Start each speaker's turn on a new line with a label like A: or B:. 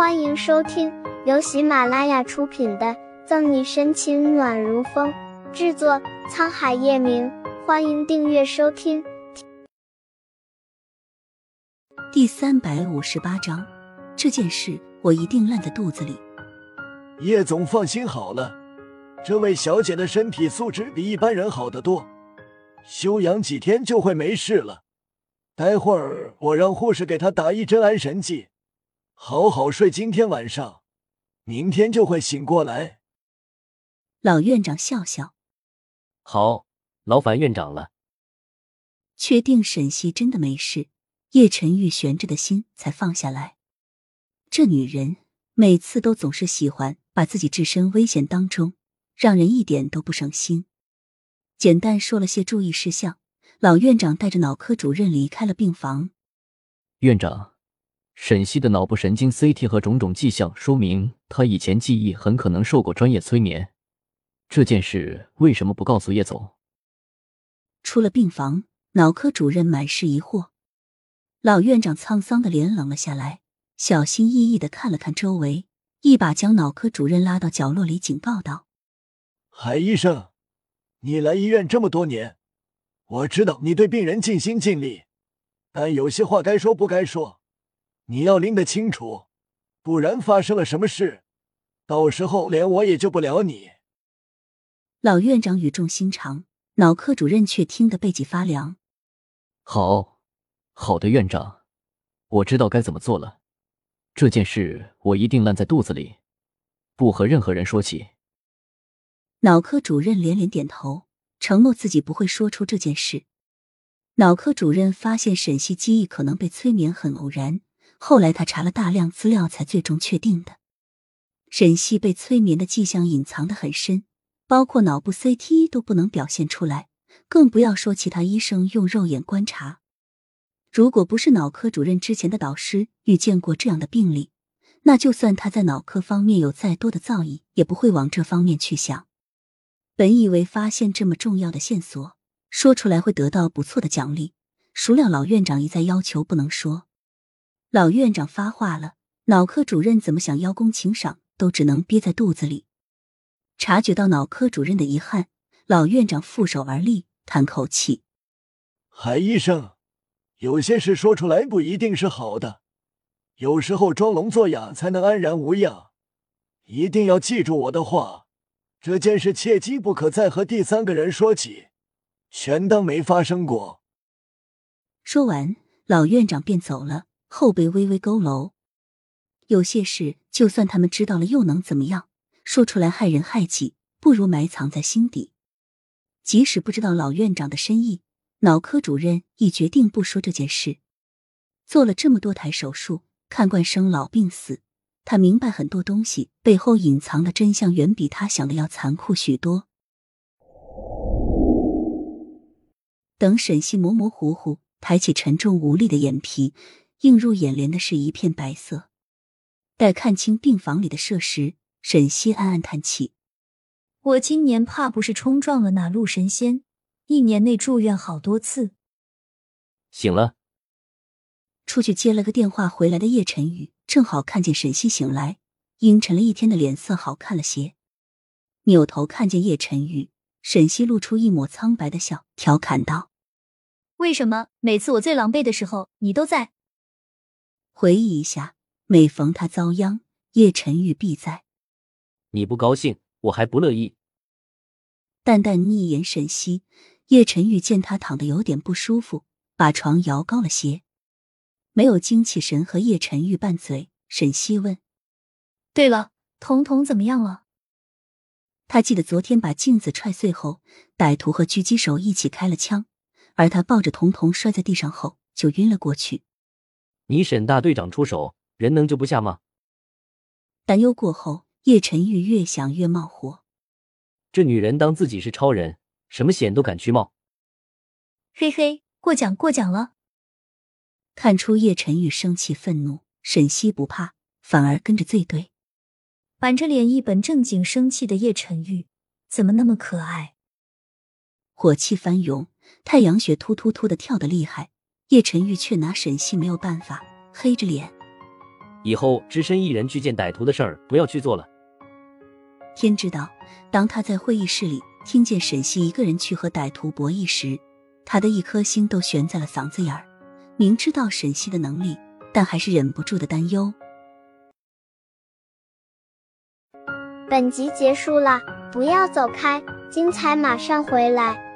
A: 欢迎收听由喜马拉雅出品的《赠你深情暖如风》，制作沧海夜明。欢迎订阅收听。
B: 第三百五十八章，这件事我一定烂在肚子里。
C: 叶总放心好了，这位小姐的身体素质比一般人好得多，休养几天就会没事了。待会儿我让护士给她打一针安神剂。好好睡，今天晚上，明天就会醒过来。
B: 老院长笑笑，
D: 好，劳烦院长了。
B: 确定沈西真的没事，叶晨玉悬着的心才放下来。这女人每次都总是喜欢把自己置身危险当中，让人一点都不省心。简单说了些注意事项，老院长带着脑科主任离开了病房。
D: 院长。沈西的脑部神经 CT 和种种迹象说明，他以前记忆很可能受过专业催眠。这件事为什么不告诉叶总？
B: 出了病房，脑科主任满是疑惑，老院长沧桑的脸冷了下来，小心翼翼的看了看周围，一把将脑科主任拉到角落里，警告道：“
C: 海医生，你来医院这么多年，我知道你对病人尽心尽力，但有些话该说不该说。”你要拎得清楚，不然发生了什么事，到时候连我也救不了你。
B: 老院长语重心长，脑科主任却听得背脊发凉。
D: 好，好的，院长，我知道该怎么做了。这件事我一定烂在肚子里，不和任何人说起。
B: 脑科主任连连点头，承诺自己不会说出这件事。脑科主任发现沈西记忆可能被催眠，很偶然。后来他查了大量资料，才最终确定的。沈西被催眠的迹象隐藏的很深，包括脑部 CT 都不能表现出来，更不要说其他医生用肉眼观察。如果不是脑科主任之前的导师遇见过这样的病例，那就算他在脑科方面有再多的造诣，也不会往这方面去想。本以为发现这么重要的线索，说出来会得到不错的奖励，孰料老院长一再要求不能说。老院长发话了，脑科主任怎么想邀功请赏，都只能憋在肚子里。察觉到脑科主任的遗憾，老院长负手而立，叹口气：“
C: 海医生，有些事说出来不一定是好的，有时候装聋作哑才能安然无恙。一定要记住我的话，这件事切记不可再和第三个人说起，全当没发生过。”
B: 说完，老院长便走了。后背微微佝偻，有些事就算他们知道了，又能怎么样？说出来害人害己，不如埋藏在心底。即使不知道老院长的深意，脑科主任已决定不说这件事。做了这么多台手术，看惯生老病死，他明白很多东西背后隐藏的真相远比他想的要残酷许多。等沈西模模糊糊抬起沉重无力的眼皮。映入眼帘的是一片白色。待看清病房里的设施，沈西暗暗叹气：“
E: 我今年怕不是冲撞了哪路神仙，一年内住院好多次。”
D: 醒了。
B: 出去接了个电话回来的叶晨宇，正好看见沈西醒来，阴沉了一天的脸色好看了些。扭头看见叶晨宇，沈西露出一抹苍白的笑，调侃道：“
E: 为什么每次我最狼狈的时候，你都在？”
B: 回忆一下，每逢他遭殃，叶晨玉必在。
D: 你不高兴，我还不乐意。
B: 淡淡逆言沈西，叶晨玉见他躺得有点不舒服，把床摇高了些，没有精气神和叶晨玉拌嘴。沈西问：“
E: 对了，彤彤怎么样了？”
B: 他记得昨天把镜子踹碎后，歹徒和狙击手一起开了枪，而他抱着彤彤摔在地上后就晕了过去。
D: 你沈大队长出手，人能救不下吗？
B: 担忧过后，叶晨玉越想越冒火。
D: 这女人当自己是超人，什么险都敢去冒。
E: 嘿嘿，过奖过奖了。
B: 看出叶晨玉生气愤怒，沈西不怕，反而跟着醉对。
E: 板着脸一本正经生气的叶晨玉，怎么那么可爱？
B: 火气翻涌，太阳穴突突突的跳得厉害。叶晨玉却拿沈西没有办法，黑着脸：“
F: 以后只身一人去见歹徒的事儿不要去做了。
B: 天知道，当他在会议室里听见沈西一个人去和歹徒博弈时，他的一颗心都悬在了嗓子眼儿。明知道沈西的能力，但还是忍不住的担忧。
A: 本集结束了，不要走开，精彩马上回来。